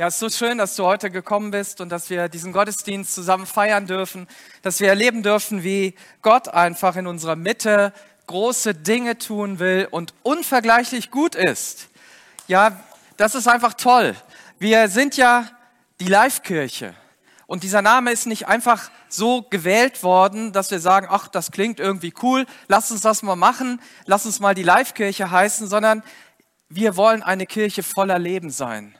Ja, es ist so schön, dass du heute gekommen bist und dass wir diesen Gottesdienst zusammen feiern dürfen, dass wir erleben dürfen, wie Gott einfach in unserer Mitte große Dinge tun will und unvergleichlich gut ist. Ja, das ist einfach toll. Wir sind ja die Live-Kirche und dieser Name ist nicht einfach so gewählt worden, dass wir sagen, ach, das klingt irgendwie cool, lass uns das mal machen, lass uns mal die Live-Kirche heißen, sondern wir wollen eine Kirche voller Leben sein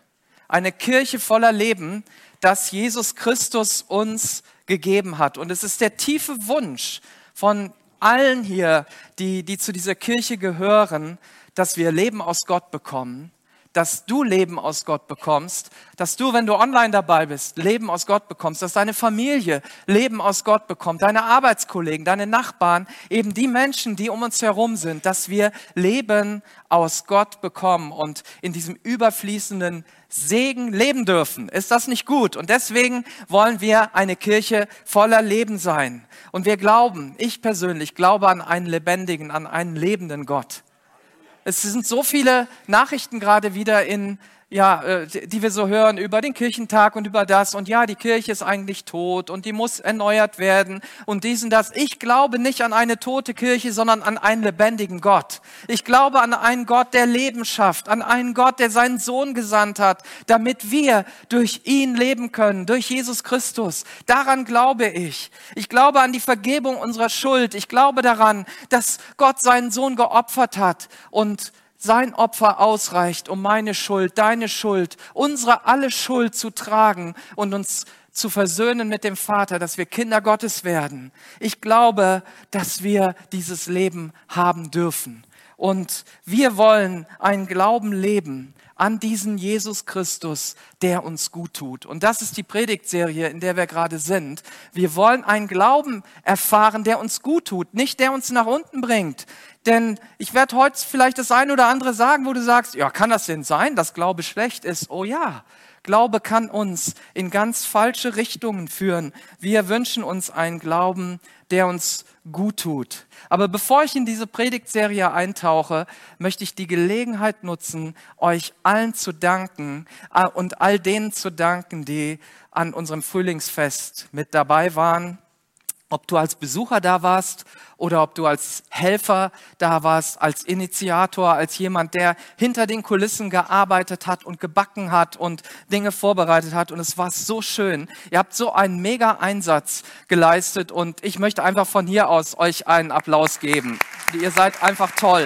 eine Kirche voller Leben, das Jesus Christus uns gegeben hat. Und es ist der tiefe Wunsch von allen hier, die, die zu dieser Kirche gehören, dass wir Leben aus Gott bekommen dass du Leben aus Gott bekommst, dass du, wenn du online dabei bist, Leben aus Gott bekommst, dass deine Familie Leben aus Gott bekommt, deine Arbeitskollegen, deine Nachbarn, eben die Menschen, die um uns herum sind, dass wir Leben aus Gott bekommen und in diesem überfließenden Segen leben dürfen. Ist das nicht gut? Und deswegen wollen wir eine Kirche voller Leben sein. Und wir glauben, ich persönlich glaube an einen lebendigen, an einen lebenden Gott. Es sind so viele Nachrichten gerade wieder in ja, äh, die wir so hören über den Kirchentag und über das und ja, die Kirche ist eigentlich tot und die muss erneuert werden und diesen das. Ich glaube nicht an eine tote Kirche, sondern an einen lebendigen Gott. Ich glaube an einen Gott, der Leben schafft, an einen Gott, der seinen Sohn gesandt hat, damit wir durch ihn leben können, durch Jesus Christus. Daran glaube ich. Ich glaube an die Vergebung unserer Schuld. Ich glaube daran, dass Gott seinen Sohn geopfert hat und sein Opfer ausreicht, um meine Schuld, deine Schuld, unsere alle Schuld zu tragen und uns zu versöhnen mit dem Vater, dass wir Kinder Gottes werden. Ich glaube, dass wir dieses Leben haben dürfen. Und wir wollen einen Glauben leben an diesen Jesus Christus, der uns gut tut. Und das ist die Predigtserie, in der wir gerade sind. Wir wollen einen Glauben erfahren, der uns gut tut, nicht der uns nach unten bringt, denn ich werde heute vielleicht das eine oder andere sagen, wo du sagst, ja, kann das denn sein, dass Glaube schlecht ist? Oh ja, Glaube kann uns in ganz falsche Richtungen führen. Wir wünschen uns einen Glauben, der uns gut tut. Aber bevor ich in diese Predigtserie eintauche, möchte ich die Gelegenheit nutzen, euch allen zu danken äh, und all denen zu danken, die an unserem Frühlingsfest mit dabei waren ob du als Besucher da warst oder ob du als Helfer da warst, als Initiator, als jemand, der hinter den Kulissen gearbeitet hat und gebacken hat und Dinge vorbereitet hat. Und es war so schön. Ihr habt so einen mega Einsatz geleistet und ich möchte einfach von hier aus euch einen Applaus geben. Ihr seid einfach toll.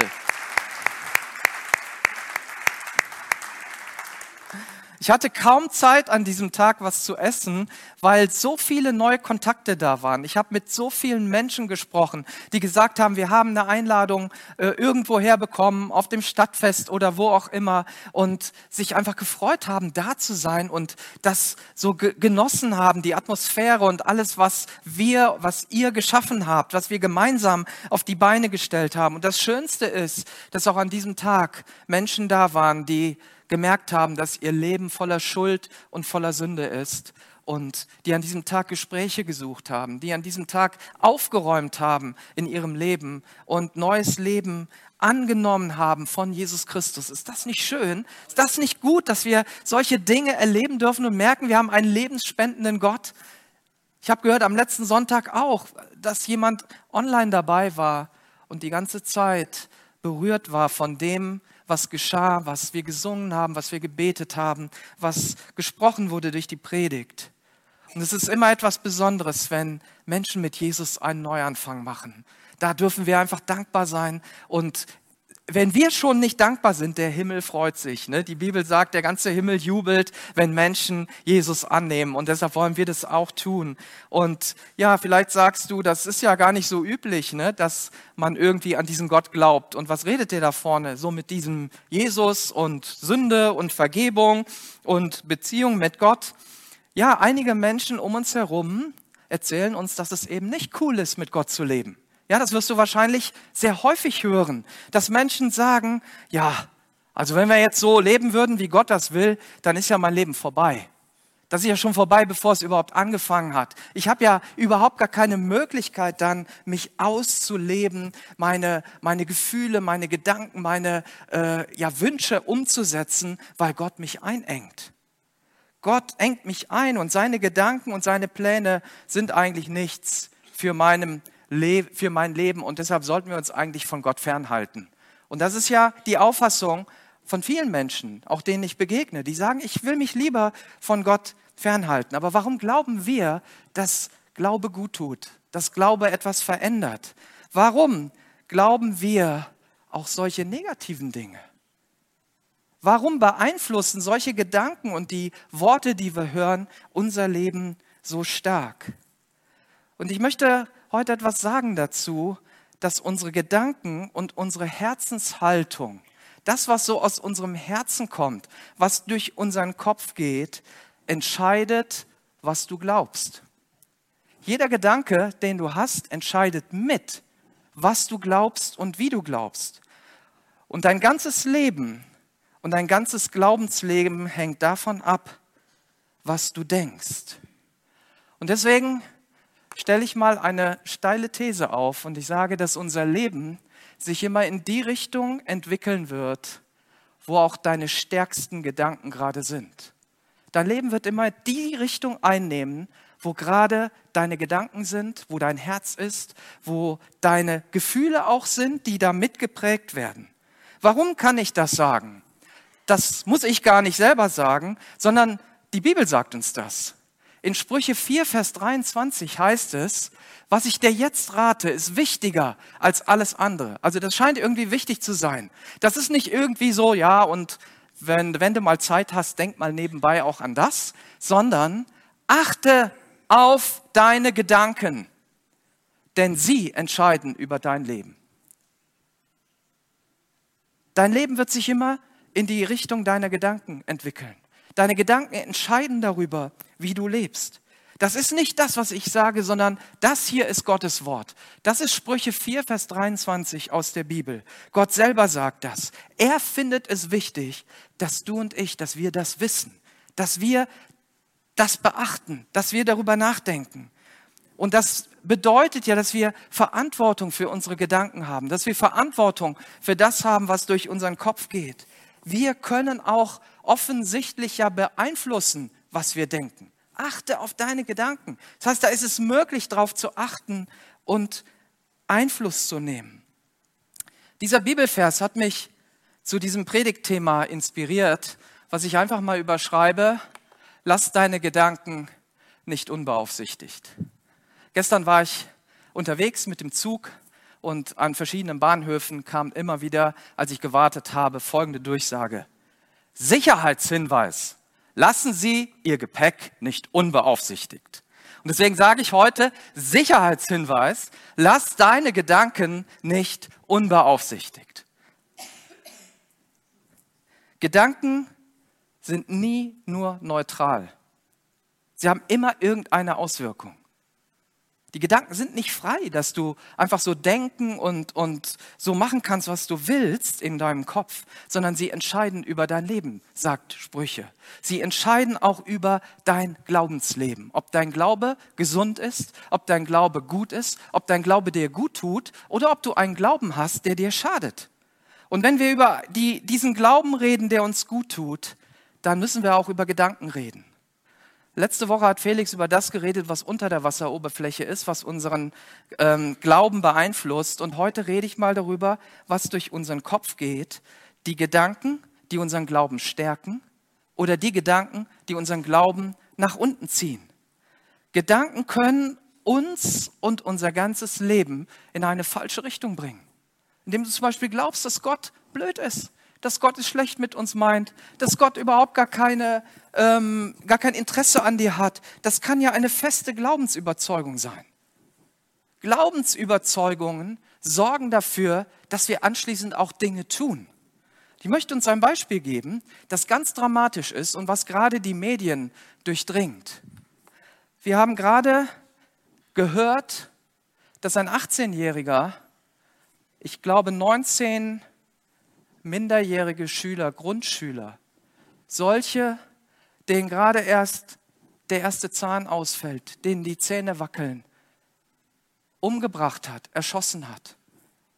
Ich hatte kaum Zeit an diesem Tag was zu essen, weil so viele neue Kontakte da waren. Ich habe mit so vielen Menschen gesprochen, die gesagt haben, wir haben eine Einladung äh, irgendwo herbekommen, auf dem Stadtfest oder wo auch immer und sich einfach gefreut haben, da zu sein und das so ge genossen haben, die Atmosphäre und alles, was wir, was ihr geschaffen habt, was wir gemeinsam auf die Beine gestellt haben. Und das Schönste ist, dass auch an diesem Tag Menschen da waren, die gemerkt haben, dass ihr Leben voller Schuld und voller Sünde ist und die an diesem Tag Gespräche gesucht haben, die an diesem Tag aufgeräumt haben in ihrem Leben und neues Leben angenommen haben von Jesus Christus. Ist das nicht schön? Ist das nicht gut, dass wir solche Dinge erleben dürfen und merken, wir haben einen lebensspendenden Gott? Ich habe gehört am letzten Sonntag auch, dass jemand online dabei war und die ganze Zeit berührt war von dem, was geschah, was wir gesungen haben, was wir gebetet haben, was gesprochen wurde durch die Predigt. Und es ist immer etwas Besonderes, wenn Menschen mit Jesus einen Neuanfang machen. Da dürfen wir einfach dankbar sein und wenn wir schon nicht dankbar sind, der Himmel freut sich. Ne? Die Bibel sagt, der ganze Himmel jubelt, wenn Menschen Jesus annehmen. Und deshalb wollen wir das auch tun. Und ja, vielleicht sagst du, das ist ja gar nicht so üblich, ne? dass man irgendwie an diesen Gott glaubt. Und was redet der da vorne? So mit diesem Jesus und Sünde und Vergebung und Beziehung mit Gott. Ja, einige Menschen um uns herum erzählen uns, dass es eben nicht cool ist, mit Gott zu leben. Ja, das wirst du wahrscheinlich sehr häufig hören, dass Menschen sagen, ja, also wenn wir jetzt so leben würden, wie Gott das will, dann ist ja mein Leben vorbei. Das ist ja schon vorbei, bevor es überhaupt angefangen hat. Ich habe ja überhaupt gar keine Möglichkeit dann, mich auszuleben, meine, meine Gefühle, meine Gedanken, meine äh, ja, Wünsche umzusetzen, weil Gott mich einengt. Gott engt mich ein und seine Gedanken und seine Pläne sind eigentlich nichts für, meinem Le für mein Leben und deshalb sollten wir uns eigentlich von Gott fernhalten. Und das ist ja die Auffassung von vielen Menschen, auch denen ich begegne, die sagen, ich will mich lieber von Gott fernhalten. Aber warum glauben wir, dass Glaube gut tut, dass Glaube etwas verändert? Warum glauben wir auch solche negativen Dinge? Warum beeinflussen solche Gedanken und die Worte, die wir hören, unser Leben so stark? Und ich möchte heute etwas sagen dazu, dass unsere Gedanken und unsere Herzenshaltung, das, was so aus unserem Herzen kommt, was durch unseren Kopf geht, entscheidet, was du glaubst. Jeder Gedanke, den du hast, entscheidet mit, was du glaubst und wie du glaubst. Und dein ganzes Leben und dein ganzes Glaubensleben hängt davon ab, was du denkst. Und deswegen stelle ich mal eine steile These auf und ich sage, dass unser Leben sich immer in die Richtung entwickeln wird, wo auch deine stärksten Gedanken gerade sind. Dein Leben wird immer die Richtung einnehmen, wo gerade deine Gedanken sind, wo dein Herz ist, wo deine Gefühle auch sind, die da mitgeprägt werden. Warum kann ich das sagen? Das muss ich gar nicht selber sagen, sondern die Bibel sagt uns das. In Sprüche 4, Vers 23 heißt es, was ich dir jetzt rate, ist wichtiger als alles andere. Also das scheint irgendwie wichtig zu sein. Das ist nicht irgendwie so, ja, und wenn, wenn du mal Zeit hast, denk mal nebenbei auch an das, sondern achte auf deine Gedanken, denn sie entscheiden über dein Leben. Dein Leben wird sich immer in die Richtung deiner Gedanken entwickeln. Deine Gedanken entscheiden darüber, wie du lebst. Das ist nicht das, was ich sage, sondern das hier ist Gottes Wort. Das ist Sprüche 4, Vers 23 aus der Bibel. Gott selber sagt das. Er findet es wichtig, dass du und ich, dass wir das wissen, dass wir das beachten, dass wir darüber nachdenken. Und das bedeutet ja, dass wir Verantwortung für unsere Gedanken haben, dass wir Verantwortung für das haben, was durch unseren Kopf geht. Wir können auch offensichtlich ja beeinflussen, was wir denken. Achte auf deine Gedanken. Das heißt, da ist es möglich, darauf zu achten und Einfluss zu nehmen. Dieser Bibelvers hat mich zu diesem Predigtthema inspiriert, was ich einfach mal überschreibe. Lass deine Gedanken nicht unbeaufsichtigt. Gestern war ich unterwegs mit dem Zug und an verschiedenen Bahnhöfen kam immer wieder, als ich gewartet habe, folgende Durchsage. Sicherheitshinweis. Lassen Sie Ihr Gepäck nicht unbeaufsichtigt. Und deswegen sage ich heute Sicherheitshinweis. Lass deine Gedanken nicht unbeaufsichtigt. Gedanken sind nie nur neutral. Sie haben immer irgendeine Auswirkung. Die Gedanken sind nicht frei, dass du einfach so denken und, und so machen kannst, was du willst in deinem Kopf, sondern sie entscheiden über dein Leben, sagt Sprüche. Sie entscheiden auch über dein Glaubensleben. Ob dein Glaube gesund ist, ob dein Glaube gut ist, ob dein Glaube dir gut tut oder ob du einen Glauben hast, der dir schadet. Und wenn wir über die, diesen Glauben reden, der uns gut tut, dann müssen wir auch über Gedanken reden. Letzte Woche hat Felix über das geredet, was unter der Wasseroberfläche ist, was unseren ähm, Glauben beeinflusst. Und heute rede ich mal darüber, was durch unseren Kopf geht. Die Gedanken, die unseren Glauben stärken oder die Gedanken, die unseren Glauben nach unten ziehen. Gedanken können uns und unser ganzes Leben in eine falsche Richtung bringen. Indem du zum Beispiel glaubst, dass Gott blöd ist, dass Gott es schlecht mit uns meint, dass Gott überhaupt gar, keine, ähm, gar kein Interesse an dir hat. Das kann ja eine feste Glaubensüberzeugung sein. Glaubensüberzeugungen sorgen dafür, dass wir anschließend auch Dinge tun. Ich möchte uns ein Beispiel geben, das ganz dramatisch ist und was gerade die Medien durchdringt. Wir haben gerade gehört, dass ein 18-Jähriger, ich glaube 19 minderjährige Schüler, Grundschüler, solche, denen gerade erst der erste Zahn ausfällt, denen die Zähne wackeln, umgebracht hat, erschossen hat,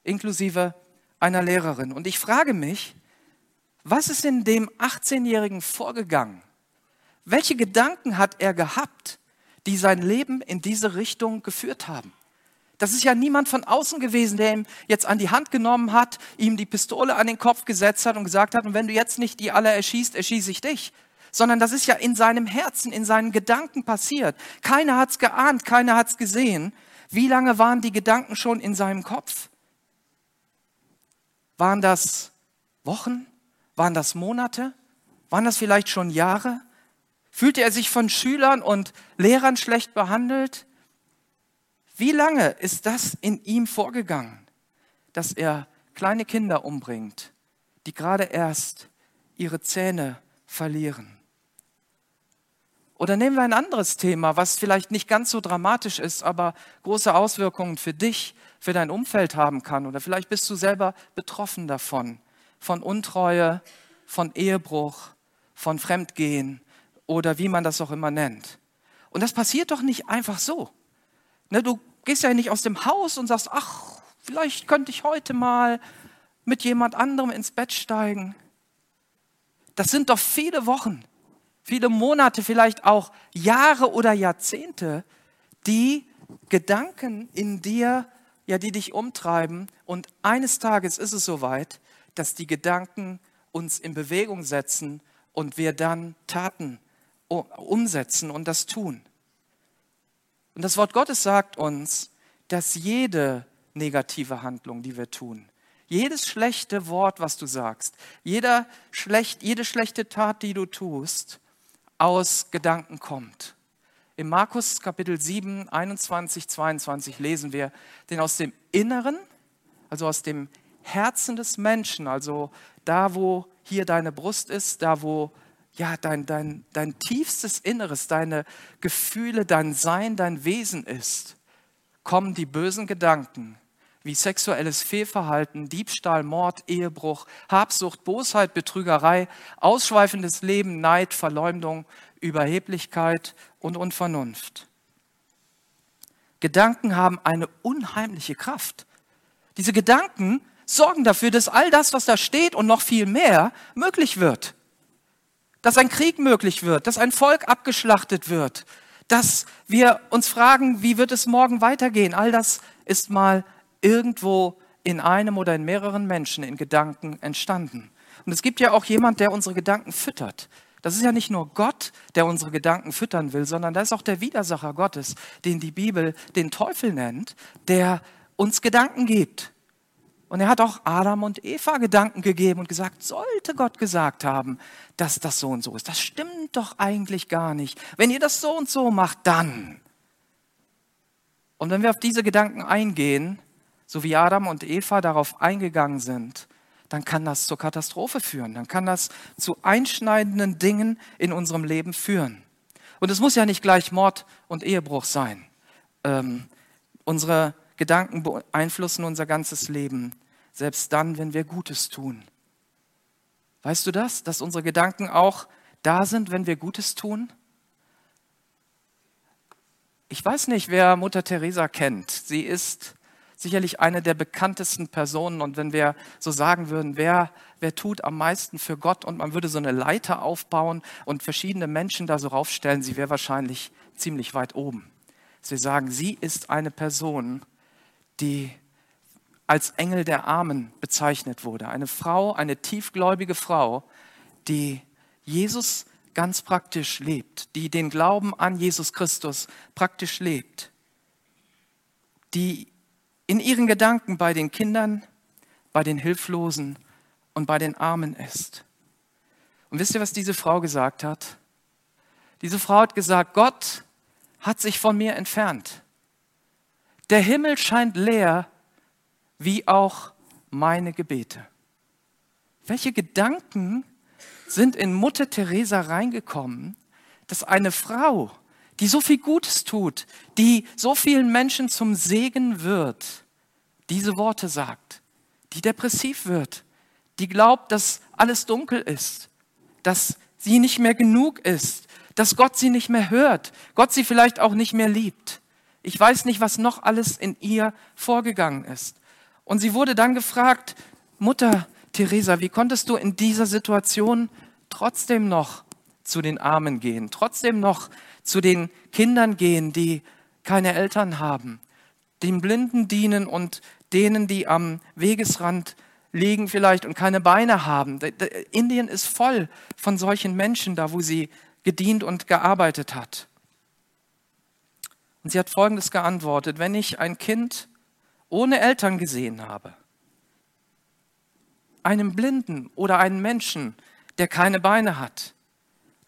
inklusive einer Lehrerin. Und ich frage mich, was ist in dem 18-Jährigen vorgegangen? Welche Gedanken hat er gehabt, die sein Leben in diese Richtung geführt haben? Das ist ja niemand von außen gewesen, der ihm jetzt an die Hand genommen hat, ihm die Pistole an den Kopf gesetzt hat und gesagt hat, und wenn du jetzt nicht die alle erschießt, erschieße ich dich. Sondern das ist ja in seinem Herzen, in seinen Gedanken passiert. Keiner hat's geahnt, keiner hat's gesehen. Wie lange waren die Gedanken schon in seinem Kopf? Waren das Wochen? Waren das Monate? Waren das vielleicht schon Jahre? Fühlte er sich von Schülern und Lehrern schlecht behandelt? Wie lange ist das in ihm vorgegangen, dass er kleine Kinder umbringt, die gerade erst ihre Zähne verlieren? Oder nehmen wir ein anderes Thema, was vielleicht nicht ganz so dramatisch ist, aber große Auswirkungen für dich, für dein Umfeld haben kann. Oder vielleicht bist du selber betroffen davon, von Untreue, von Ehebruch, von Fremdgehen oder wie man das auch immer nennt. Und das passiert doch nicht einfach so. Ne, du gehst ja nicht aus dem Haus und sagst, ach, vielleicht könnte ich heute mal mit jemand anderem ins Bett steigen. Das sind doch viele Wochen, viele Monate, vielleicht auch Jahre oder Jahrzehnte, die Gedanken in dir, ja, die dich umtreiben. Und eines Tages ist es soweit, dass die Gedanken uns in Bewegung setzen und wir dann Taten umsetzen und das tun. Und das Wort Gottes sagt uns, dass jede negative Handlung, die wir tun, jedes schlechte Wort, was du sagst, jeder schlecht, jede schlechte Tat, die du tust, aus Gedanken kommt. Im Markus Kapitel 7, 21, 22 lesen wir, denn aus dem Inneren, also aus dem Herzen des Menschen, also da, wo hier deine Brust ist, da, wo ja, dein, dein, dein tiefstes Inneres, deine Gefühle, dein Sein, dein Wesen ist, kommen die bösen Gedanken wie sexuelles Fehlverhalten, Diebstahl, Mord, Ehebruch, Habsucht, Bosheit, Betrügerei, ausschweifendes Leben, Neid, Verleumdung, Überheblichkeit und Unvernunft. Gedanken haben eine unheimliche Kraft. Diese Gedanken sorgen dafür, dass all das, was da steht und noch viel mehr, möglich wird dass ein Krieg möglich wird, dass ein Volk abgeschlachtet wird, dass wir uns fragen, wie wird es morgen weitergehen. All das ist mal irgendwo in einem oder in mehreren Menschen in Gedanken entstanden. Und es gibt ja auch jemand, der unsere Gedanken füttert. Das ist ja nicht nur Gott, der unsere Gedanken füttern will, sondern da ist auch der Widersacher Gottes, den die Bibel den Teufel nennt, der uns Gedanken gibt. Und er hat auch Adam und Eva Gedanken gegeben und gesagt, sollte Gott gesagt haben, dass das so und so ist. Das stimmt doch eigentlich gar nicht. Wenn ihr das so und so macht, dann. Und wenn wir auf diese Gedanken eingehen, so wie Adam und Eva darauf eingegangen sind, dann kann das zur Katastrophe führen. Dann kann das zu einschneidenden Dingen in unserem Leben führen. Und es muss ja nicht gleich Mord und Ehebruch sein. Ähm, unsere Gedanken beeinflussen unser ganzes Leben selbst dann, wenn wir Gutes tun. Weißt du das, dass unsere Gedanken auch da sind, wenn wir Gutes tun? Ich weiß nicht, wer Mutter Teresa kennt. Sie ist sicherlich eine der bekanntesten Personen. Und wenn wir so sagen würden, wer, wer tut am meisten für Gott und man würde so eine Leiter aufbauen und verschiedene Menschen da so raufstellen, sie wäre wahrscheinlich ziemlich weit oben. Sie sagen, sie ist eine Person, die als Engel der Armen bezeichnet wurde. Eine Frau, eine tiefgläubige Frau, die Jesus ganz praktisch lebt, die den Glauben an Jesus Christus praktisch lebt, die in ihren Gedanken bei den Kindern, bei den Hilflosen und bei den Armen ist. Und wisst ihr, was diese Frau gesagt hat? Diese Frau hat gesagt, Gott hat sich von mir entfernt. Der Himmel scheint leer wie auch meine Gebete. Welche Gedanken sind in Mutter Teresa reingekommen, dass eine Frau, die so viel Gutes tut, die so vielen Menschen zum Segen wird, diese Worte sagt, die depressiv wird, die glaubt, dass alles dunkel ist, dass sie nicht mehr genug ist, dass Gott sie nicht mehr hört, Gott sie vielleicht auch nicht mehr liebt. Ich weiß nicht, was noch alles in ihr vorgegangen ist. Und sie wurde dann gefragt, Mutter Teresa, wie konntest du in dieser Situation trotzdem noch zu den Armen gehen, trotzdem noch zu den Kindern gehen, die keine Eltern haben, den Blinden dienen und denen, die am Wegesrand liegen vielleicht und keine Beine haben. Indien ist voll von solchen Menschen da, wo sie gedient und gearbeitet hat. Und sie hat Folgendes geantwortet, wenn ich ein Kind ohne Eltern gesehen habe, einen Blinden oder einen Menschen, der keine Beine hat,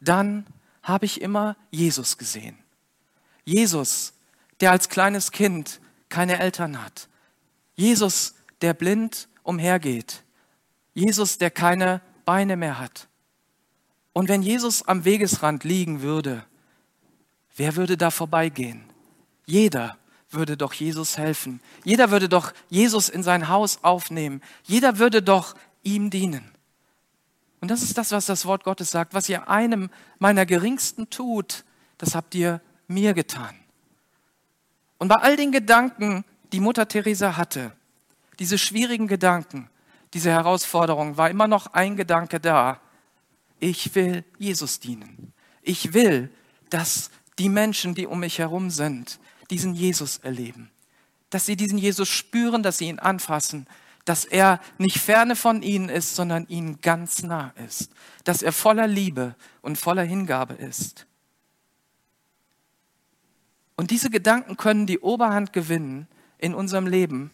dann habe ich immer Jesus gesehen. Jesus, der als kleines Kind keine Eltern hat. Jesus, der blind umhergeht. Jesus, der keine Beine mehr hat. Und wenn Jesus am Wegesrand liegen würde, wer würde da vorbeigehen? Jeder würde doch Jesus helfen. Jeder würde doch Jesus in sein Haus aufnehmen. Jeder würde doch ihm dienen. Und das ist das, was das Wort Gottes sagt. Was ihr einem meiner Geringsten tut, das habt ihr mir getan. Und bei all den Gedanken, die Mutter Teresa hatte, diese schwierigen Gedanken, diese Herausforderung, war immer noch ein Gedanke da. Ich will Jesus dienen. Ich will, dass die Menschen, die um mich herum sind, diesen Jesus erleben. Dass sie diesen Jesus spüren, dass sie ihn anfassen, dass er nicht ferne von ihnen ist, sondern ihnen ganz nah ist. Dass er voller Liebe und voller Hingabe ist. Und diese Gedanken können die Oberhand gewinnen in unserem Leben,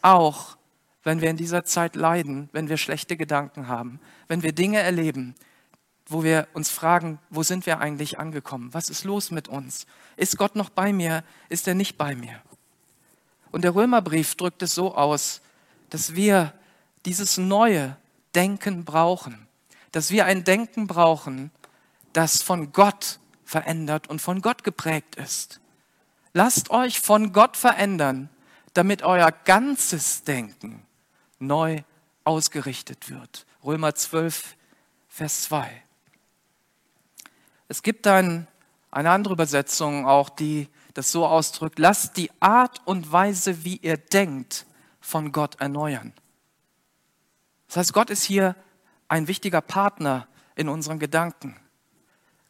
auch wenn wir in dieser Zeit leiden, wenn wir schlechte Gedanken haben, wenn wir Dinge erleben, wo wir uns fragen, wo sind wir eigentlich angekommen? Was ist los mit uns? Ist Gott noch bei mir? Ist er nicht bei mir? Und der Römerbrief drückt es so aus, dass wir dieses neue Denken brauchen, dass wir ein Denken brauchen, das von Gott verändert und von Gott geprägt ist. Lasst euch von Gott verändern, damit euer ganzes Denken neu ausgerichtet wird. Römer 12, Vers 2. Es gibt dann eine andere Übersetzung auch, die das so ausdrückt, lasst die Art und Weise, wie ihr denkt, von Gott erneuern. Das heißt, Gott ist hier ein wichtiger Partner in unseren Gedanken.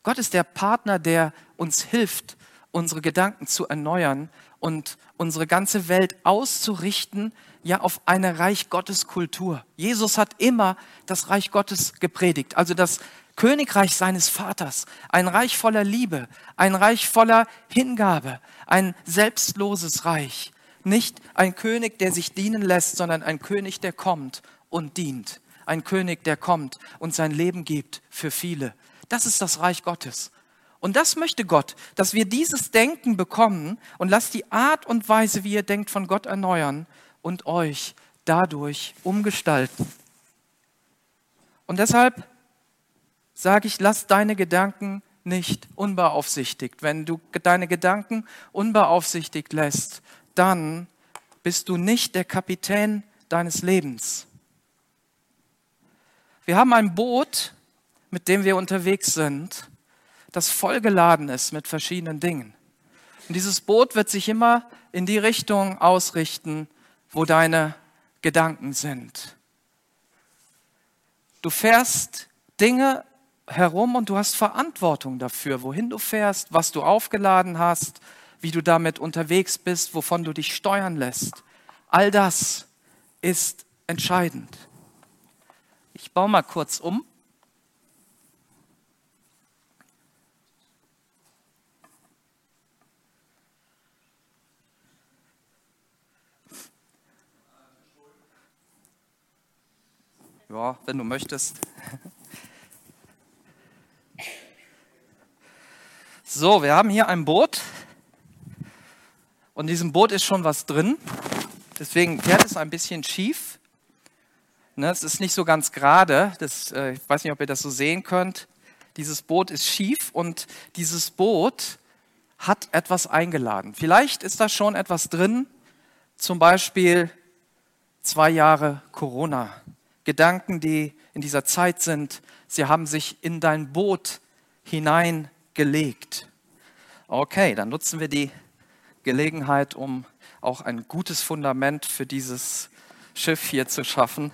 Gott ist der Partner, der uns hilft, unsere Gedanken zu erneuern und unsere ganze Welt auszurichten, ja auf eine Reich Gottes Kultur. Jesus hat immer das Reich Gottes gepredigt, also das Königreich seines Vaters, ein Reich voller Liebe, ein Reich voller Hingabe, ein selbstloses Reich. Nicht ein König, der sich dienen lässt, sondern ein König, der kommt und dient. Ein König, der kommt und sein Leben gibt für viele. Das ist das Reich Gottes. Und das möchte Gott, dass wir dieses Denken bekommen und lasst die Art und Weise, wie ihr denkt, von Gott erneuern und euch dadurch umgestalten. Und deshalb sage ich, lass deine Gedanken nicht unbeaufsichtigt. Wenn du deine Gedanken unbeaufsichtigt lässt, dann bist du nicht der Kapitän deines Lebens. Wir haben ein Boot, mit dem wir unterwegs sind, das vollgeladen ist mit verschiedenen Dingen. Und dieses Boot wird sich immer in die Richtung ausrichten, wo deine Gedanken sind. Du fährst Dinge herum und du hast Verantwortung dafür, wohin du fährst, was du aufgeladen hast, wie du damit unterwegs bist, wovon du dich steuern lässt. All das ist entscheidend. Ich baue mal kurz um. Ja, wenn du möchtest. So, wir haben hier ein Boot und in diesem Boot ist schon was drin. Deswegen fährt es ein bisschen schief. Ne, es ist nicht so ganz gerade. Das, äh, ich weiß nicht, ob ihr das so sehen könnt. Dieses Boot ist schief und dieses Boot hat etwas eingeladen. Vielleicht ist da schon etwas drin, zum Beispiel zwei Jahre Corona. Gedanken, die in dieser Zeit sind, sie haben sich in dein Boot hineingelegt. Okay, dann nutzen wir die Gelegenheit, um auch ein gutes Fundament für dieses Schiff hier zu schaffen.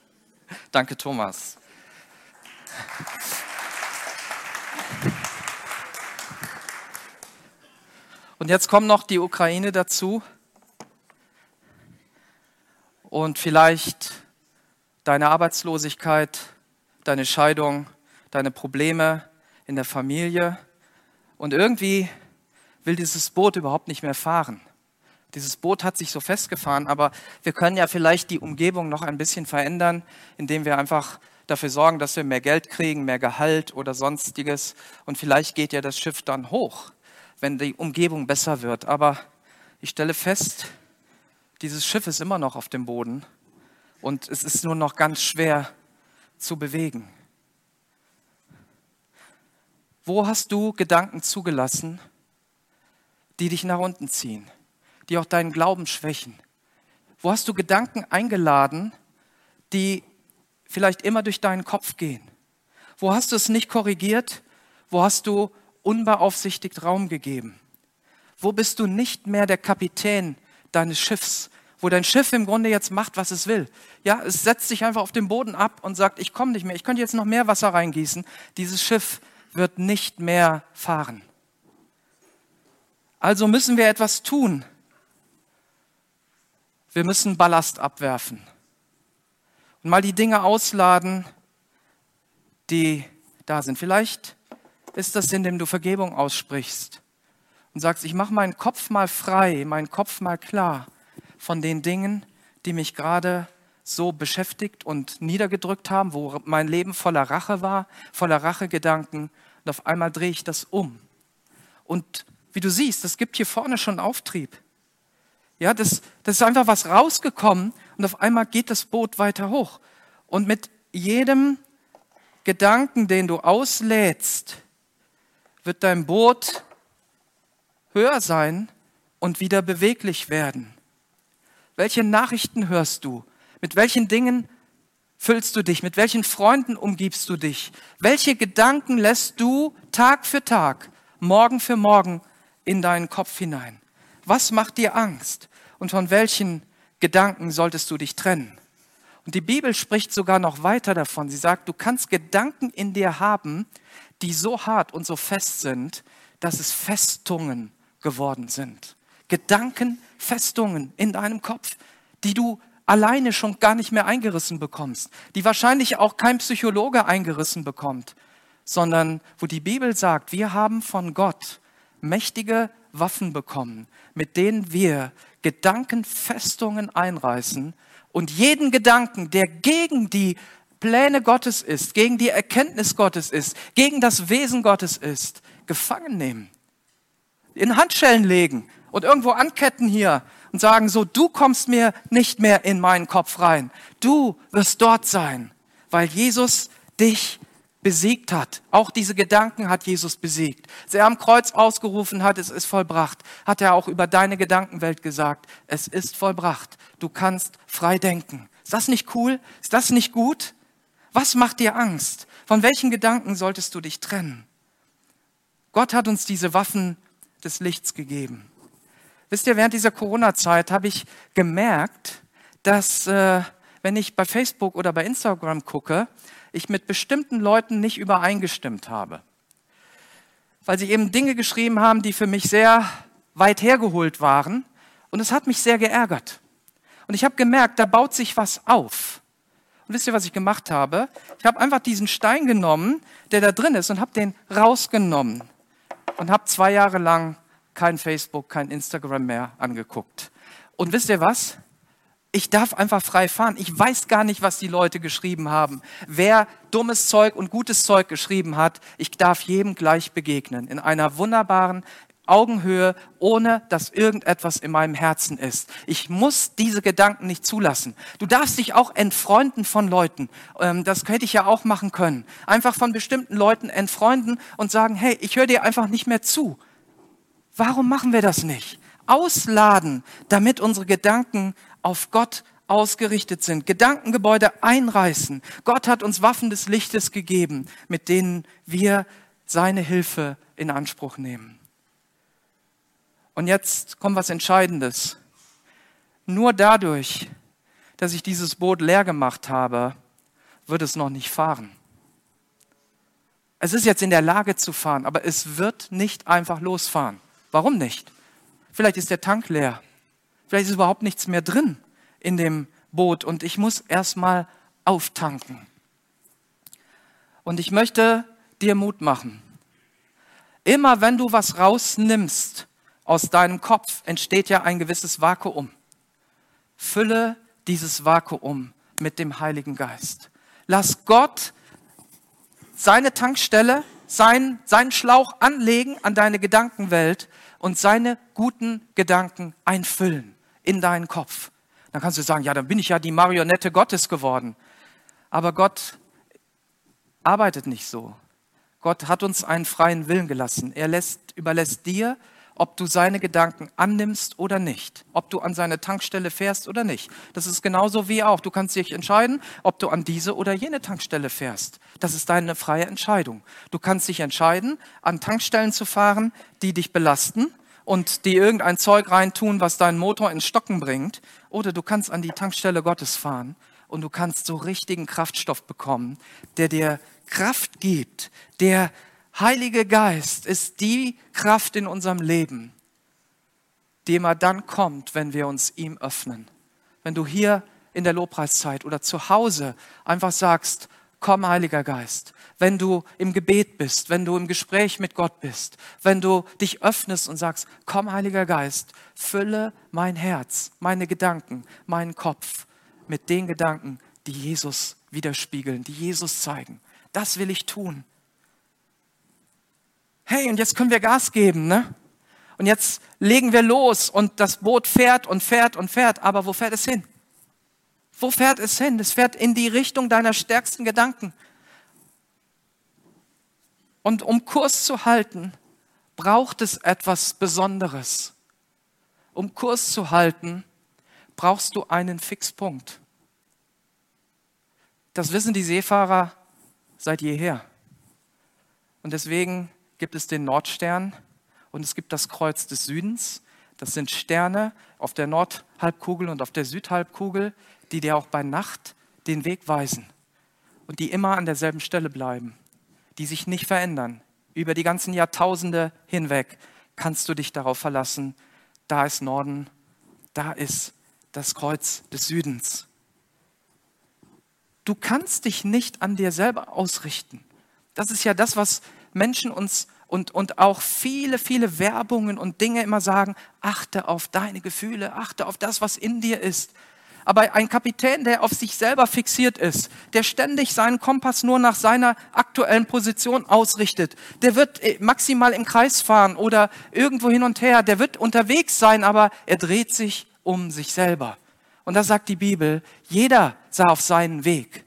Danke, Thomas. Und jetzt kommt noch die Ukraine dazu. Und vielleicht deine Arbeitslosigkeit, deine Scheidung, deine Probleme in der Familie. Und irgendwie will dieses Boot überhaupt nicht mehr fahren. Dieses Boot hat sich so festgefahren, aber wir können ja vielleicht die Umgebung noch ein bisschen verändern, indem wir einfach dafür sorgen, dass wir mehr Geld kriegen, mehr Gehalt oder sonstiges. Und vielleicht geht ja das Schiff dann hoch, wenn die Umgebung besser wird. Aber ich stelle fest, dieses Schiff ist immer noch auf dem Boden und es ist nur noch ganz schwer zu bewegen. Wo hast du Gedanken zugelassen, die dich nach unten ziehen, die auch deinen Glauben schwächen? Wo hast du Gedanken eingeladen, die vielleicht immer durch deinen Kopf gehen? Wo hast du es nicht korrigiert? Wo hast du unbeaufsichtigt Raum gegeben? Wo bist du nicht mehr der Kapitän deines Schiffs, wo dein Schiff im Grunde jetzt macht, was es will? Ja, es setzt sich einfach auf den Boden ab und sagt, ich komme nicht mehr, ich könnte jetzt noch mehr Wasser reingießen. Dieses Schiff wird nicht mehr fahren. Also müssen wir etwas tun. Wir müssen Ballast abwerfen und mal die Dinge ausladen, die da sind. Vielleicht ist das, indem du Vergebung aussprichst und sagst, ich mache meinen Kopf mal frei, meinen Kopf mal klar von den Dingen, die mich gerade so beschäftigt und niedergedrückt haben, wo mein Leben voller Rache war, voller Rachegedanken. Und auf einmal drehe ich das um. Und wie du siehst, das gibt hier vorne schon Auftrieb. Ja, das, das ist einfach was rausgekommen und auf einmal geht das Boot weiter hoch. Und mit jedem Gedanken, den du auslädst, wird dein Boot höher sein und wieder beweglich werden. Welche Nachrichten hörst du? Mit welchen Dingen füllst du dich? Mit welchen Freunden umgibst du dich? Welche Gedanken lässt du Tag für Tag, Morgen für Morgen in deinen Kopf hinein? Was macht dir Angst? Und von welchen Gedanken solltest du dich trennen? Und die Bibel spricht sogar noch weiter davon. Sie sagt, du kannst Gedanken in dir haben, die so hart und so fest sind, dass es Festungen geworden sind. Gedanken, Festungen in deinem Kopf, die du alleine schon gar nicht mehr eingerissen bekommst, die wahrscheinlich auch kein Psychologe eingerissen bekommt, sondern wo die Bibel sagt, wir haben von Gott mächtige Waffen bekommen, mit denen wir Gedankenfestungen einreißen und jeden Gedanken, der gegen die Pläne Gottes ist, gegen die Erkenntnis Gottes ist, gegen das Wesen Gottes ist, gefangen nehmen, in Handschellen legen und irgendwo anketten hier und sagen so, du kommst mir nicht mehr in meinen Kopf rein, du wirst dort sein, weil Jesus dich besiegt hat. Auch diese Gedanken hat Jesus besiegt. Als er am Kreuz ausgerufen hat, es ist vollbracht, hat er auch über deine Gedankenwelt gesagt, es ist vollbracht. Du kannst frei denken. Ist das nicht cool? Ist das nicht gut? Was macht dir Angst? Von welchen Gedanken solltest du dich trennen? Gott hat uns diese Waffen des Lichts gegeben. Wisst ihr, während dieser Corona-Zeit habe ich gemerkt, dass äh, wenn ich bei Facebook oder bei Instagram gucke, ich mit bestimmten Leuten nicht übereingestimmt habe. Weil sie eben Dinge geschrieben haben, die für mich sehr weit hergeholt waren. Und es hat mich sehr geärgert. Und ich habe gemerkt, da baut sich was auf. Und wisst ihr, was ich gemacht habe? Ich habe einfach diesen Stein genommen, der da drin ist, und habe den rausgenommen. Und habe zwei Jahre lang kein Facebook, kein Instagram mehr angeguckt. Und wisst ihr was? ich darf einfach frei fahren. Ich weiß gar nicht, was die Leute geschrieben haben. Wer dummes Zeug und gutes Zeug geschrieben hat, ich darf jedem gleich begegnen. In einer wunderbaren Augenhöhe, ohne dass irgendetwas in meinem Herzen ist. Ich muss diese Gedanken nicht zulassen. Du darfst dich auch entfreunden von Leuten. Ähm, das hätte ich ja auch machen können. Einfach von bestimmten Leuten entfreunden und sagen, hey, ich höre dir einfach nicht mehr zu. Warum machen wir das nicht? Ausladen, damit unsere Gedanken auf Gott ausgerichtet sind, Gedankengebäude einreißen. Gott hat uns Waffen des Lichtes gegeben, mit denen wir seine Hilfe in Anspruch nehmen. Und jetzt kommt was Entscheidendes. Nur dadurch, dass ich dieses Boot leer gemacht habe, wird es noch nicht fahren. Es ist jetzt in der Lage zu fahren, aber es wird nicht einfach losfahren. Warum nicht? Vielleicht ist der Tank leer. Vielleicht ist überhaupt nichts mehr drin in dem Boot und ich muss erstmal auftanken. Und ich möchte dir Mut machen. Immer wenn du was rausnimmst aus deinem Kopf, entsteht ja ein gewisses Vakuum. Fülle dieses Vakuum mit dem Heiligen Geist. Lass Gott seine Tankstelle, sein, seinen Schlauch anlegen an deine Gedankenwelt und seine guten Gedanken einfüllen in deinen Kopf. Dann kannst du sagen, ja, dann bin ich ja die Marionette Gottes geworden. Aber Gott arbeitet nicht so. Gott hat uns einen freien Willen gelassen. Er lässt, überlässt dir, ob du seine Gedanken annimmst oder nicht, ob du an seine Tankstelle fährst oder nicht. Das ist genauso wie auch. Du kannst dich entscheiden, ob du an diese oder jene Tankstelle fährst. Das ist deine freie Entscheidung. Du kannst dich entscheiden, an Tankstellen zu fahren, die dich belasten und die irgendein Zeug reintun, was deinen Motor ins Stocken bringt, oder du kannst an die Tankstelle Gottes fahren und du kannst so richtigen Kraftstoff bekommen, der dir Kraft gibt. Der Heilige Geist ist die Kraft in unserem Leben, die immer dann kommt, wenn wir uns ihm öffnen. Wenn du hier in der Lobpreiszeit oder zu Hause einfach sagst, komm Heiliger Geist, wenn du im Gebet bist, wenn du im Gespräch mit Gott bist, wenn du dich öffnest und sagst, komm Heiliger Geist, fülle mein Herz, meine Gedanken, meinen Kopf mit den Gedanken, die Jesus widerspiegeln, die Jesus zeigen. Das will ich tun. Hey, und jetzt können wir Gas geben, ne? Und jetzt legen wir los und das Boot fährt und fährt und fährt. Aber wo fährt es hin? Wo fährt es hin? Es fährt in die Richtung deiner stärksten Gedanken. Und um Kurs zu halten, braucht es etwas Besonderes. Um Kurs zu halten, brauchst du einen Fixpunkt. Das wissen die Seefahrer seit jeher. Und deswegen gibt es den Nordstern und es gibt das Kreuz des Südens. Das sind Sterne auf der Nordhalbkugel und auf der Südhalbkugel, die dir auch bei Nacht den Weg weisen und die immer an derselben Stelle bleiben, die sich nicht verändern. Über die ganzen Jahrtausende hinweg kannst du dich darauf verlassen, da ist Norden, da ist das Kreuz des Südens. Du kannst dich nicht an dir selber ausrichten. Das ist ja das, was Menschen uns und, und auch viele, viele Werbungen und Dinge immer sagen, achte auf deine Gefühle, achte auf das, was in dir ist. Aber ein Kapitän, der auf sich selber fixiert ist, der ständig seinen Kompass nur nach seiner aktuellen Position ausrichtet, der wird äh, maximal im Kreis fahren oder irgendwo hin und her, der wird unterwegs sein, aber er dreht sich um sich selber. Und da sagt die Bibel, jeder sah auf seinen Weg,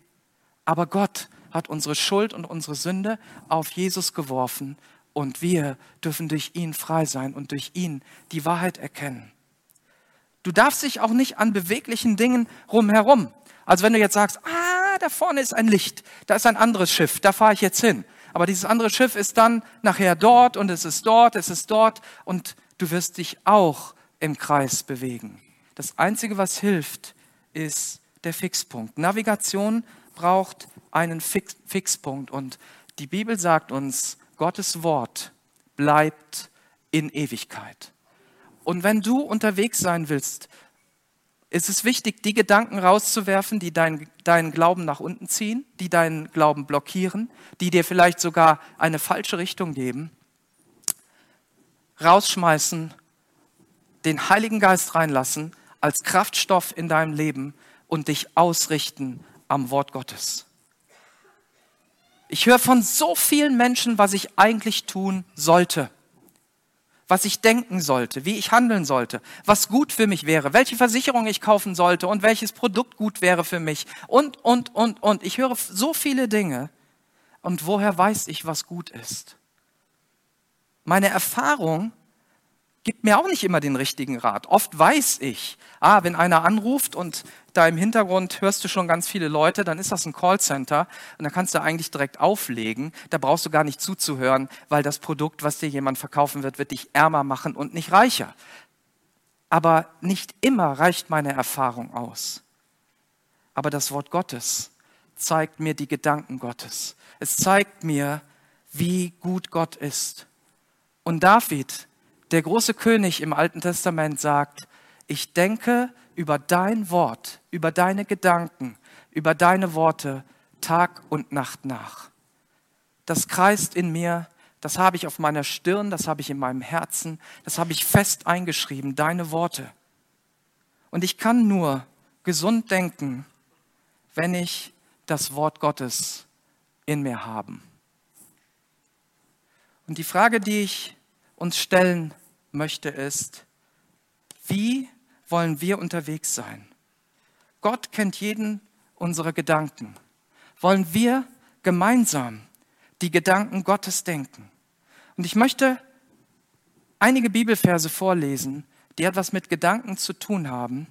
aber Gott hat unsere Schuld und unsere Sünde auf Jesus geworfen und wir dürfen durch ihn frei sein und durch ihn die Wahrheit erkennen. Du darfst dich auch nicht an beweglichen Dingen rumherum. Also wenn du jetzt sagst, ah, da vorne ist ein Licht, da ist ein anderes Schiff, da fahre ich jetzt hin. Aber dieses andere Schiff ist dann nachher dort und es ist dort, es ist dort und du wirst dich auch im Kreis bewegen. Das Einzige, was hilft, ist der Fixpunkt. Navigation braucht einen Fix Fixpunkt und die Bibel sagt uns, Gottes Wort bleibt in Ewigkeit. Und wenn du unterwegs sein willst, ist es wichtig, die Gedanken rauszuwerfen, die deinen dein Glauben nach unten ziehen, die deinen Glauben blockieren, die dir vielleicht sogar eine falsche Richtung geben. Rausschmeißen, den Heiligen Geist reinlassen als Kraftstoff in deinem Leben und dich ausrichten am Wort Gottes. Ich höre von so vielen Menschen, was ich eigentlich tun sollte, was ich denken sollte, wie ich handeln sollte, was gut für mich wäre, welche Versicherung ich kaufen sollte und welches Produkt gut wäre für mich und, und, und, und. Ich höre so viele Dinge. Und woher weiß ich, was gut ist? Meine Erfahrung gibt mir auch nicht immer den richtigen Rat. Oft weiß ich, ah, wenn einer anruft und da im Hintergrund hörst du schon ganz viele Leute, dann ist das ein Callcenter und dann kannst du eigentlich direkt auflegen. Da brauchst du gar nicht zuzuhören, weil das Produkt, was dir jemand verkaufen wird, wird dich ärmer machen und nicht reicher. Aber nicht immer reicht meine Erfahrung aus. Aber das Wort Gottes zeigt mir die Gedanken Gottes. Es zeigt mir, wie gut Gott ist. Und David Der große König im Alten Testament sagt, ich denke über dein Wort, über deine Gedanken, über deine Worte Tag und Nacht nach. Das kreist in mir, das habe ich auf meiner Stirn, das habe ich in meinem Herzen, das habe ich fest eingeschrieben, deine Worte. Und ich kann nur gesund denken, wenn ich das Wort Gottes in mir habe. Und die Frage, die ich uns stellen möchte, ist, wie wollen wir unterwegs sein? Gott kennt jeden unserer Gedanken. Wollen wir gemeinsam die Gedanken Gottes denken? Und ich möchte einige Bibelverse vorlesen, die etwas mit Gedanken zu tun haben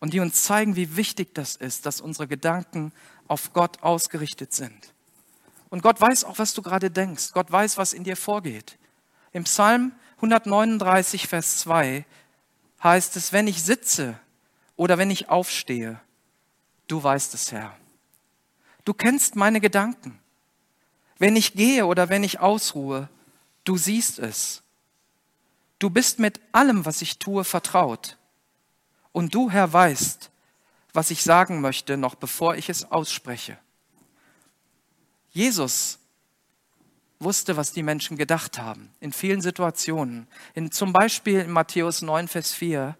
und die uns zeigen, wie wichtig das ist, dass unsere Gedanken auf Gott ausgerichtet sind. Und Gott weiß auch, was du gerade denkst. Gott weiß, was in dir vorgeht. Im Psalm 139, Vers 2 heißt es, wenn ich sitze oder wenn ich aufstehe, du weißt es, Herr. Du kennst meine Gedanken. Wenn ich gehe oder wenn ich ausruhe, du siehst es. Du bist mit allem, was ich tue, vertraut. Und du, Herr, weißt, was ich sagen möchte, noch bevor ich es ausspreche. Jesus wusste, was die Menschen gedacht haben, in vielen Situationen. In, zum Beispiel in Matthäus 9, Vers 4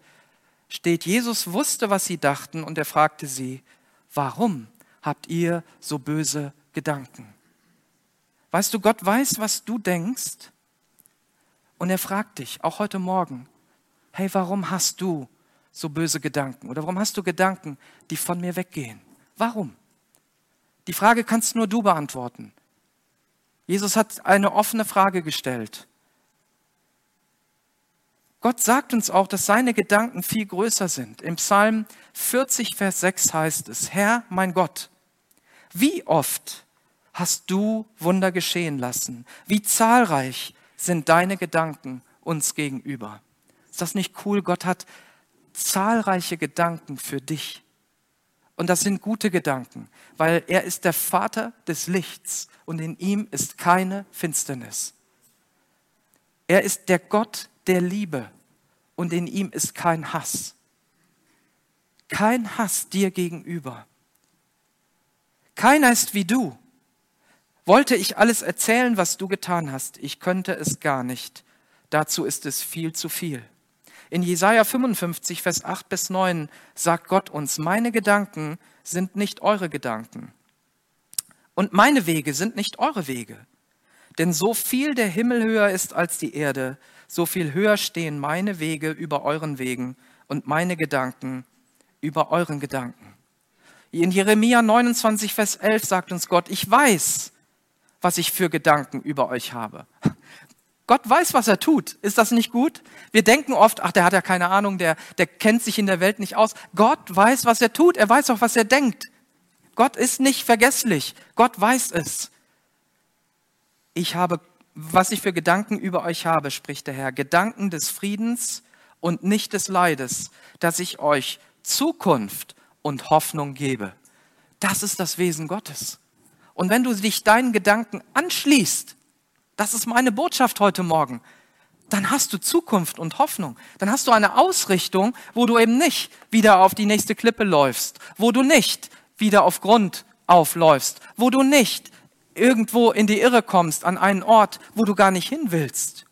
steht, Jesus wusste, was sie dachten und er fragte sie, warum habt ihr so böse Gedanken? Weißt du, Gott weiß, was du denkst und er fragt dich, auch heute Morgen, hey, warum hast du so böse Gedanken? Oder warum hast du Gedanken, die von mir weggehen? Warum? Die Frage kannst nur du beantworten. Jesus hat eine offene Frage gestellt. Gott sagt uns auch, dass seine Gedanken viel größer sind. Im Psalm 40, Vers 6 heißt es, Herr, mein Gott, wie oft hast du Wunder geschehen lassen? Wie zahlreich sind deine Gedanken uns gegenüber? Ist das nicht cool? Gott hat zahlreiche Gedanken für dich. Und das sind gute Gedanken, weil er ist der Vater des Lichts und in ihm ist keine Finsternis. Er ist der Gott der Liebe und in ihm ist kein Hass. Kein Hass dir gegenüber. Keiner ist wie du. Wollte ich alles erzählen, was du getan hast, ich könnte es gar nicht. Dazu ist es viel zu viel. In Jesaja 55, Vers 8 bis 9 sagt Gott uns, meine Gedanken sind nicht eure Gedanken. Und meine Wege sind nicht eure Wege. Denn so viel der Himmel höher ist als die Erde, so viel höher stehen meine Wege über euren Wegen und meine Gedanken über euren Gedanken. In Jeremia 29, Vers 11 sagt uns Gott, ich weiß, was ich für Gedanken über euch habe. Gott weiß, was er tut. Ist das nicht gut? Wir denken oft, ach, der hat ja keine Ahnung, der, der kennt sich in der Welt nicht aus. Gott weiß, was er tut. Er weiß auch, was er denkt. Gott ist nicht vergesslich. Gott weiß es. Ich habe, was ich für Gedanken über euch habe, spricht der Herr, Gedanken des Friedens und nicht des Leides, dass ich euch Zukunft und Hoffnung gebe. Das ist das Wesen Gottes. Und wenn du dich deinen Gedanken anschließt, das ist meine Botschaft heute Morgen. Dann hast du Zukunft und Hoffnung. Dann hast du eine Ausrichtung, wo du eben nicht wieder auf die nächste Klippe läufst, wo du nicht wieder auf Grund aufläufst, wo du nicht irgendwo in die Irre kommst an einen Ort, wo du gar nicht hin willst.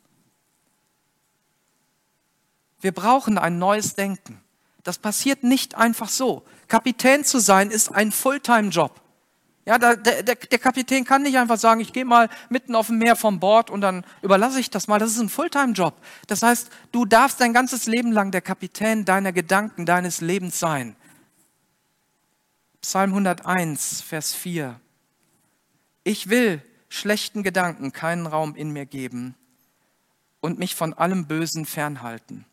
Wir brauchen ein neues Denken. Das passiert nicht einfach so. Kapitän zu sein ist ein Fulltime-Job. Ja, der, der, der Kapitän kann nicht einfach sagen, ich gehe mal mitten auf dem Meer vom Bord und dann überlasse ich das mal. Das ist ein Fulltime-Job. Das heißt, du darfst dein ganzes Leben lang der Kapitän deiner Gedanken, deines Lebens sein. Psalm 101, Vers 4. Ich will schlechten Gedanken keinen Raum in mir geben und mich von allem Bösen fernhalten.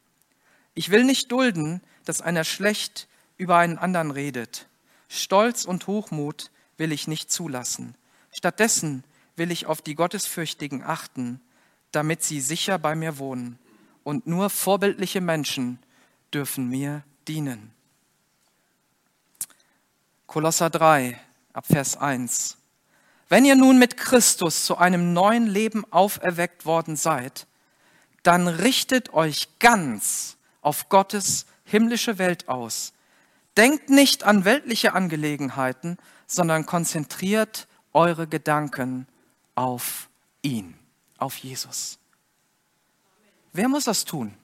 Ich will nicht dulden, dass einer schlecht über einen anderen redet. Stolz und Hochmut will ich nicht zulassen. Stattdessen will ich auf die Gottesfürchtigen achten, damit sie sicher bei mir wohnen. Und nur vorbildliche Menschen dürfen mir dienen. Kolosser 3, Abvers 1. Wenn ihr nun mit Christus zu einem neuen Leben auferweckt worden seid, dann richtet euch ganz auf Gottes himmlische Welt aus. Denkt nicht an weltliche Angelegenheiten, sondern konzentriert eure Gedanken auf ihn, auf Jesus. Wer muss das tun?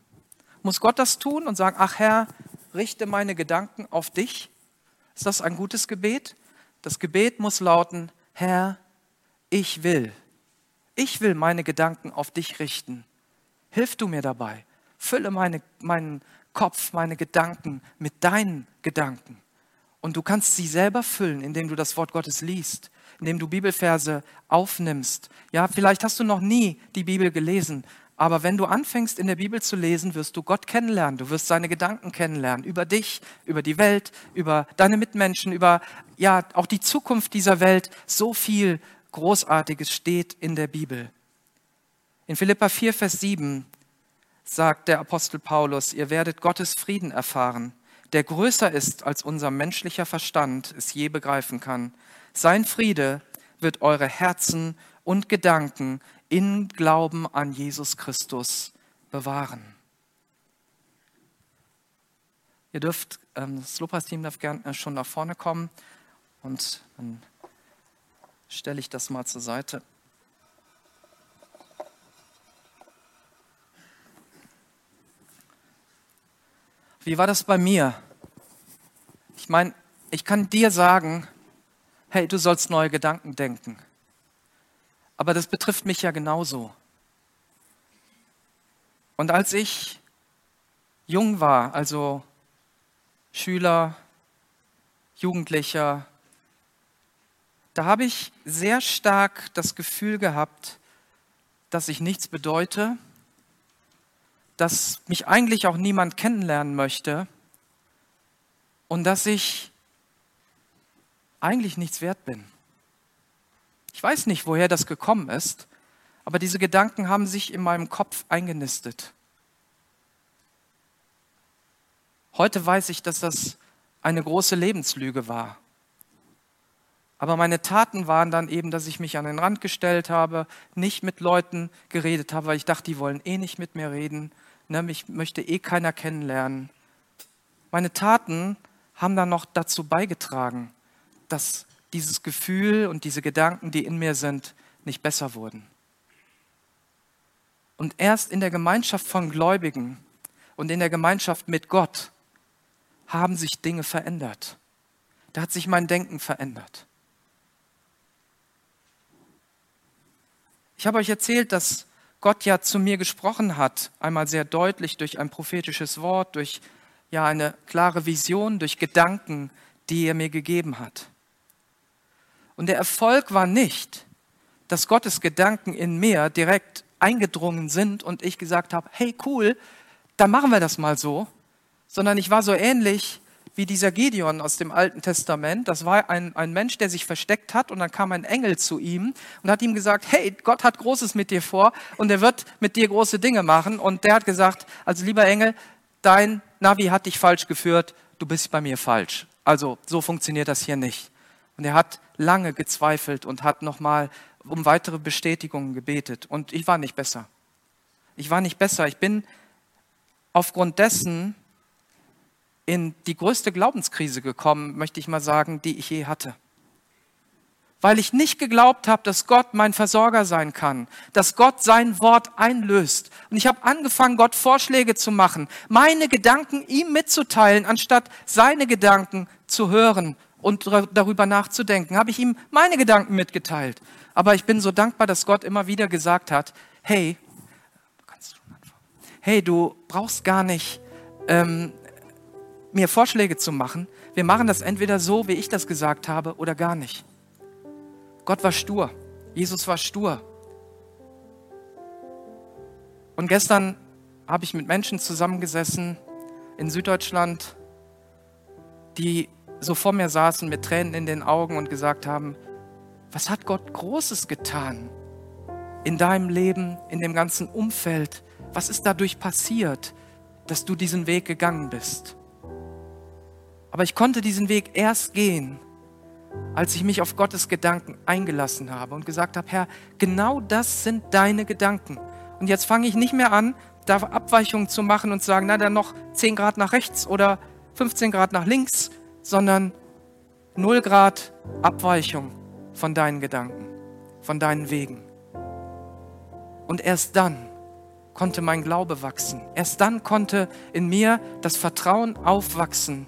Muss Gott das tun und sagen, ach Herr, richte meine Gedanken auf dich? Ist das ein gutes Gebet? Das Gebet muss lauten, Herr, ich will, ich will meine Gedanken auf dich richten. Hilf du mir dabei. Fülle meine, meinen Kopf, meine Gedanken mit deinen Gedanken. Und du kannst sie selber füllen, indem du das Wort Gottes liest, indem du Bibelverse aufnimmst. Ja, vielleicht hast du noch nie die Bibel gelesen, aber wenn du anfängst in der Bibel zu lesen, wirst du Gott kennenlernen, du wirst seine Gedanken kennenlernen über dich, über die Welt, über deine Mitmenschen, über ja, auch die Zukunft dieser Welt. So viel großartiges steht in der Bibel. In Philippa 4 Vers 7 sagt der Apostel Paulus, ihr werdet Gottes Frieden erfahren, der größer ist, als unser menschlicher Verstand es je begreifen kann. Sein Friede wird eure Herzen und Gedanken in Glauben an Jesus Christus bewahren. Ihr dürft, ähm, das Lopas-Team darf gerne schon nach vorne kommen und dann stelle ich das mal zur Seite. Wie war das bei mir? Ich meine, ich kann dir sagen, hey, du sollst neue Gedanken denken. Aber das betrifft mich ja genauso. Und als ich jung war, also Schüler, Jugendlicher, da habe ich sehr stark das Gefühl gehabt, dass ich nichts bedeute, dass mich eigentlich auch niemand kennenlernen möchte und dass ich eigentlich nichts wert bin. Ich weiß nicht, woher das gekommen ist, aber diese Gedanken haben sich in meinem Kopf eingenistet. Heute weiß ich, dass das eine große Lebenslüge war. Aber meine Taten waren dann eben, dass ich mich an den Rand gestellt habe, nicht mit Leuten geredet habe, weil ich dachte, die wollen eh nicht mit mir reden ne, mich möchte eh keiner kennenlernen. Meine Taten haben dann noch dazu beigetragen, dass dieses Gefühl und diese Gedanken, die in mir sind, nicht besser wurden. Und erst in der Gemeinschaft von Gläubigen und in der Gemeinschaft mit Gott haben sich Dinge verändert. Da hat sich mein Denken verändert. Ich habe euch erzählt, dass Gott ja zu mir gesprochen hat, einmal sehr deutlich durch ein prophetisches Wort, durch ja eine klare Vision, durch Gedanken, die er mir gegeben hat. Und der Erfolg war nicht, dass Gottes Gedanken in mir direkt eingedrungen sind und ich gesagt habe, hey cool, dann machen wir das mal so, sondern ich war so ähnlich wie dieser Gideon aus dem Alten Testament. Das war ein, ein Mensch, der sich versteckt hat und dann kam ein Engel zu ihm und hat ihm gesagt, hey, Gott hat Großes mit dir vor und er wird mit dir große Dinge machen. Und der hat gesagt, also lieber Engel, dein Navi hat dich falsch geführt, du bist bei mir falsch. Also so funktioniert das hier nicht. Und er hat lange gezweifelt und hat nochmal um weitere Bestätigungen gebetet. Und ich war nicht besser. Ich war nicht besser. Ich bin aufgrund dessen in die größte Glaubenskrise gekommen, möchte ich mal sagen, die ich je hatte. Weil ich nicht geglaubt habe, dass Gott mein Versorger sein kann, dass Gott sein Wort einlöst. Und ich habe angefangen, Gott Vorschläge zu machen, meine Gedanken ihm mitzuteilen, anstatt seine Gedanken zu hören und darüber nachzudenken, habe ich ihm meine Gedanken mitgeteilt. Aber ich bin so dankbar, dass Gott immer wieder gesagt hat, hey, hey, du brauchst gar nicht ähm, mir Vorschläge zu machen. Wir machen das entweder so, wie ich das gesagt habe, oder gar nicht. Gott war stur. Jesus war stur. Und gestern habe ich mit Menschen zusammengesessen in Süddeutschland, die so vor mir saßen mit Tränen in den Augen und gesagt haben, was hat Gott Großes getan in deinem Leben, in dem ganzen Umfeld? Was ist dadurch passiert, dass du diesen Weg gegangen bist? Aber ich konnte diesen Weg erst gehen, als ich mich auf Gottes Gedanken eingelassen habe und gesagt habe, Herr, genau das sind deine Gedanken. Und jetzt fange ich nicht mehr an, da Abweichungen zu machen und sagen, na dann noch 10 Grad nach rechts oder 15 Grad nach links, sondern 0 Grad Abweichung von deinen Gedanken, von deinen Wegen. Und erst dann konnte mein Glaube wachsen. Erst dann konnte in mir das Vertrauen aufwachsen,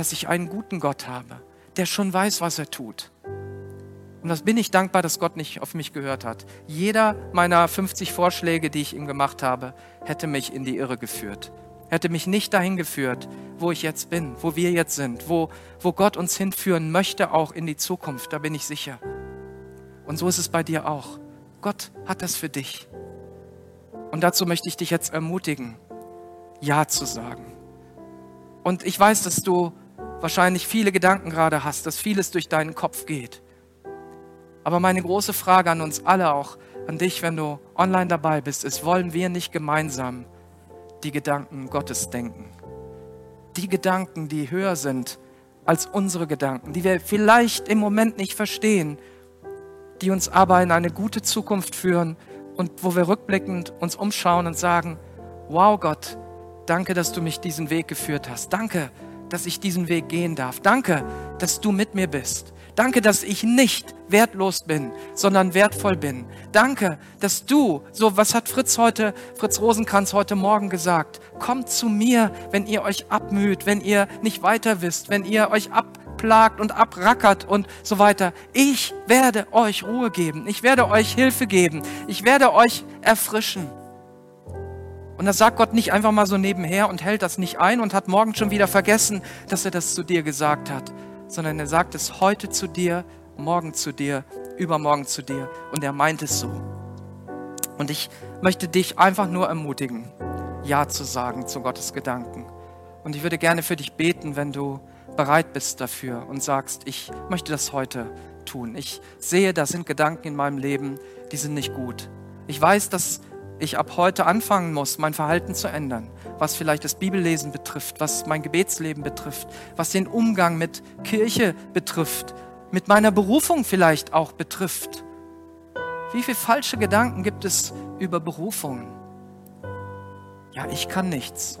dass ich einen guten Gott habe, der schon weiß, was er tut. Und das bin ich dankbar, dass Gott nicht auf mich gehört hat. Jeder meiner 50 Vorschläge, die ich ihm gemacht habe, hätte mich in die Irre geführt. Hätte mich nicht dahin geführt, wo ich jetzt bin, wo wir jetzt sind, wo, wo Gott uns hinführen möchte, auch in die Zukunft. Da bin ich sicher. Und so ist es bei dir auch. Gott hat das für dich. Und dazu möchte ich dich jetzt ermutigen, Ja zu sagen. Und ich weiß, dass du wahrscheinlich viele Gedanken gerade hast, dass vieles durch deinen Kopf geht. Aber meine große Frage an uns alle, auch an dich, wenn du online dabei bist, ist, wollen wir nicht gemeinsam die Gedanken Gottes denken? Die Gedanken, die höher sind als unsere Gedanken, die wir vielleicht im Moment nicht verstehen, die uns aber in eine gute Zukunft führen und wo wir rückblickend uns umschauen und sagen, wow Gott, danke, dass du mich diesen Weg geführt hast. Danke, dass ich diesen Weg gehen darf. Danke, dass du mit mir bist. Danke, dass ich nicht wertlos bin, sondern wertvoll bin. Danke, dass du, so was hat Fritz heute, Fritz Rosenkranz heute Morgen gesagt, kommt zu mir, wenn ihr euch abmüht, wenn ihr nicht weiter wisst, wenn ihr euch abplagt und abrackert und so weiter. Ich werde euch Ruhe geben. Ich werde euch Hilfe geben. Ich werde euch erfrischen. Und das sagt Gott nicht einfach mal so nebenher und hält das nicht ein und hat morgen schon wieder vergessen, dass er das zu dir gesagt hat, sondern er sagt es heute zu dir, morgen zu dir, übermorgen zu dir und er meint es so. Und ich möchte dich einfach nur ermutigen, Ja zu sagen zu Gottes Gedanken. Und ich würde gerne für dich beten, wenn du bereit bist dafür und sagst, ich möchte das heute tun. Ich sehe, da sind Gedanken in meinem Leben, die sind nicht gut. Ich weiß, dass ich ab heute anfangen muss, mein Verhalten zu ändern, was vielleicht das Bibellesen betrifft, was mein Gebetsleben betrifft, was den Umgang mit Kirche betrifft, mit meiner Berufung vielleicht auch betrifft. Wie viele falsche Gedanken gibt es über Berufungen? Ja, ich kann nichts.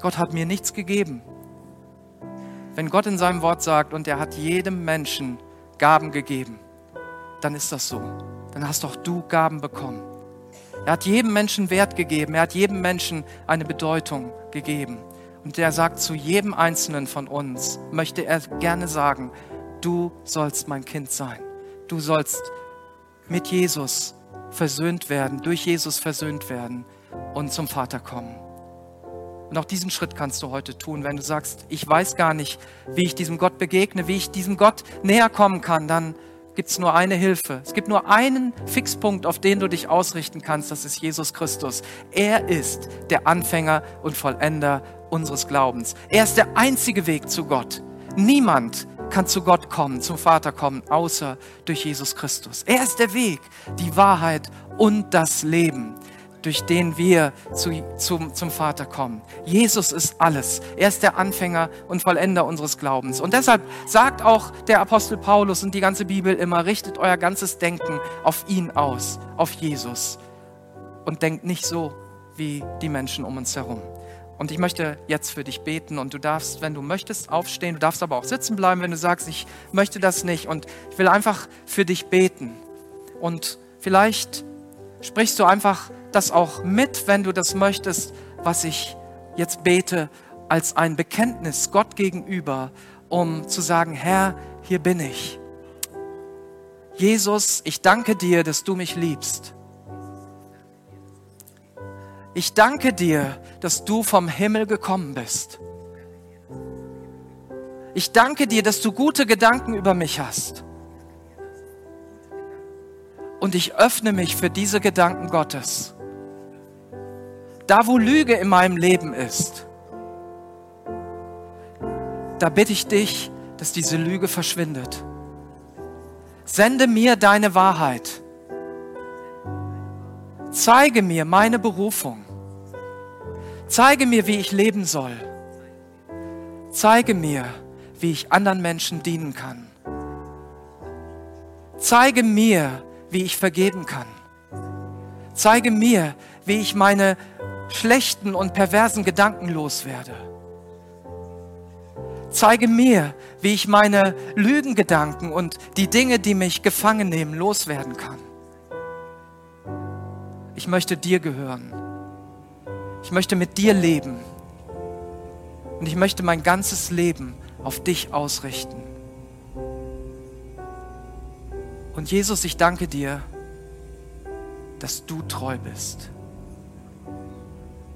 Gott hat mir nichts gegeben. Wenn Gott in seinem Wort sagt und er hat jedem Menschen Gaben gegeben, dann ist das so dann hast auch du Gaben bekommen. Er hat jedem Menschen Wert gegeben, er hat jedem Menschen eine Bedeutung gegeben. Und er sagt zu jedem Einzelnen von uns, möchte er gerne sagen, du sollst mein Kind sein. Du sollst mit Jesus versöhnt werden, durch Jesus versöhnt werden und zum Vater kommen. Und auch diesen Schritt kannst du heute tun. Wenn du sagst, ich weiß gar nicht, wie ich diesem Gott begegne, wie ich diesem Gott näher kommen kann, dann gibt es nur eine Hilfe. Es gibt nur einen Fixpunkt, auf den du dich ausrichten kannst. Das ist Jesus Christus. Er ist der Anfänger und Vollender unseres Glaubens. Er ist der einzige Weg zu Gott. Niemand kann zu Gott kommen, zum Vater kommen, außer durch Jesus Christus. Er ist der Weg, die Wahrheit und das Leben durch den wir zu, zum, zum Vater kommen. Jesus ist alles. Er ist der Anfänger und Vollender unseres Glaubens. Und deshalb sagt auch der Apostel Paulus und die ganze Bibel immer, richtet euer ganzes Denken auf ihn aus, auf Jesus. Und denkt nicht so wie die Menschen um uns herum. Und ich möchte jetzt für dich beten und du darfst, wenn du möchtest, aufstehen. Du darfst aber auch sitzen bleiben, wenn du sagst, ich möchte das nicht. Und ich will einfach für dich beten. Und vielleicht sprichst du einfach das auch mit, wenn du das möchtest, was ich jetzt bete, als ein Bekenntnis Gott gegenüber, um zu sagen, Herr, hier bin ich. Jesus, ich danke dir, dass du mich liebst. Ich danke dir, dass du vom Himmel gekommen bist. Ich danke dir, dass du gute Gedanken über mich hast. Und ich öffne mich für diese Gedanken Gottes. Da, wo Lüge in meinem Leben ist, da bitte ich dich, dass diese Lüge verschwindet. Sende mir deine Wahrheit. Zeige mir meine Berufung. Zeige mir, wie ich leben soll. Zeige mir, wie ich anderen Menschen dienen kann. Zeige mir, wie ich vergeben kann. Zeige mir, wie ich meine schlechten und perversen Gedanken loswerde. Zeige mir, wie ich meine Lügengedanken und die Dinge, die mich gefangen nehmen, loswerden kann. Ich möchte dir gehören. Ich möchte mit dir leben. Und ich möchte mein ganzes Leben auf dich ausrichten. Und Jesus, ich danke dir, dass du treu bist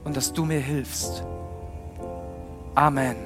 und dass du mir hilfst. Amen.